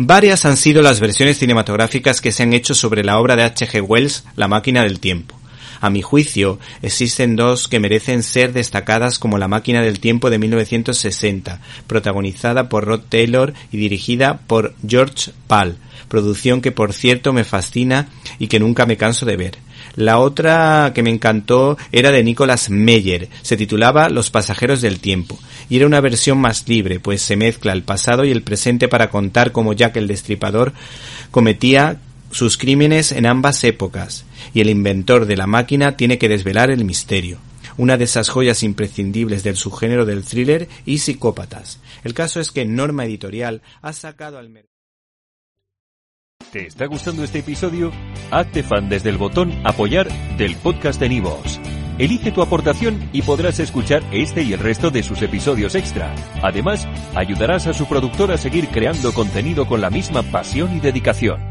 Varias han sido las versiones cinematográficas que se han hecho sobre la obra de H.G. Wells, La máquina del tiempo. A mi juicio, existen dos que merecen ser destacadas como La máquina del tiempo de 1960, protagonizada por Rod Taylor y dirigida por George Pal, producción que por cierto me fascina y que nunca me canso de ver. La otra que me encantó era de Nicholas Meyer, se titulaba Los pasajeros del tiempo, y era una versión más libre, pues se mezcla el pasado y el presente para contar cómo Jack el Destripador cometía sus crímenes en ambas épocas, y el inventor de la máquina tiene que desvelar el misterio una de esas joyas imprescindibles del subgénero del thriller y psicópatas. El caso es que Norma Editorial ha sacado al mercado ¿Te está gustando este episodio? Hazte fan desde el botón Apoyar del podcast de Nivos. Elige tu aportación y podrás escuchar este y el resto de sus episodios extra. Además, ayudarás a su productor a seguir creando contenido con la misma pasión y dedicación.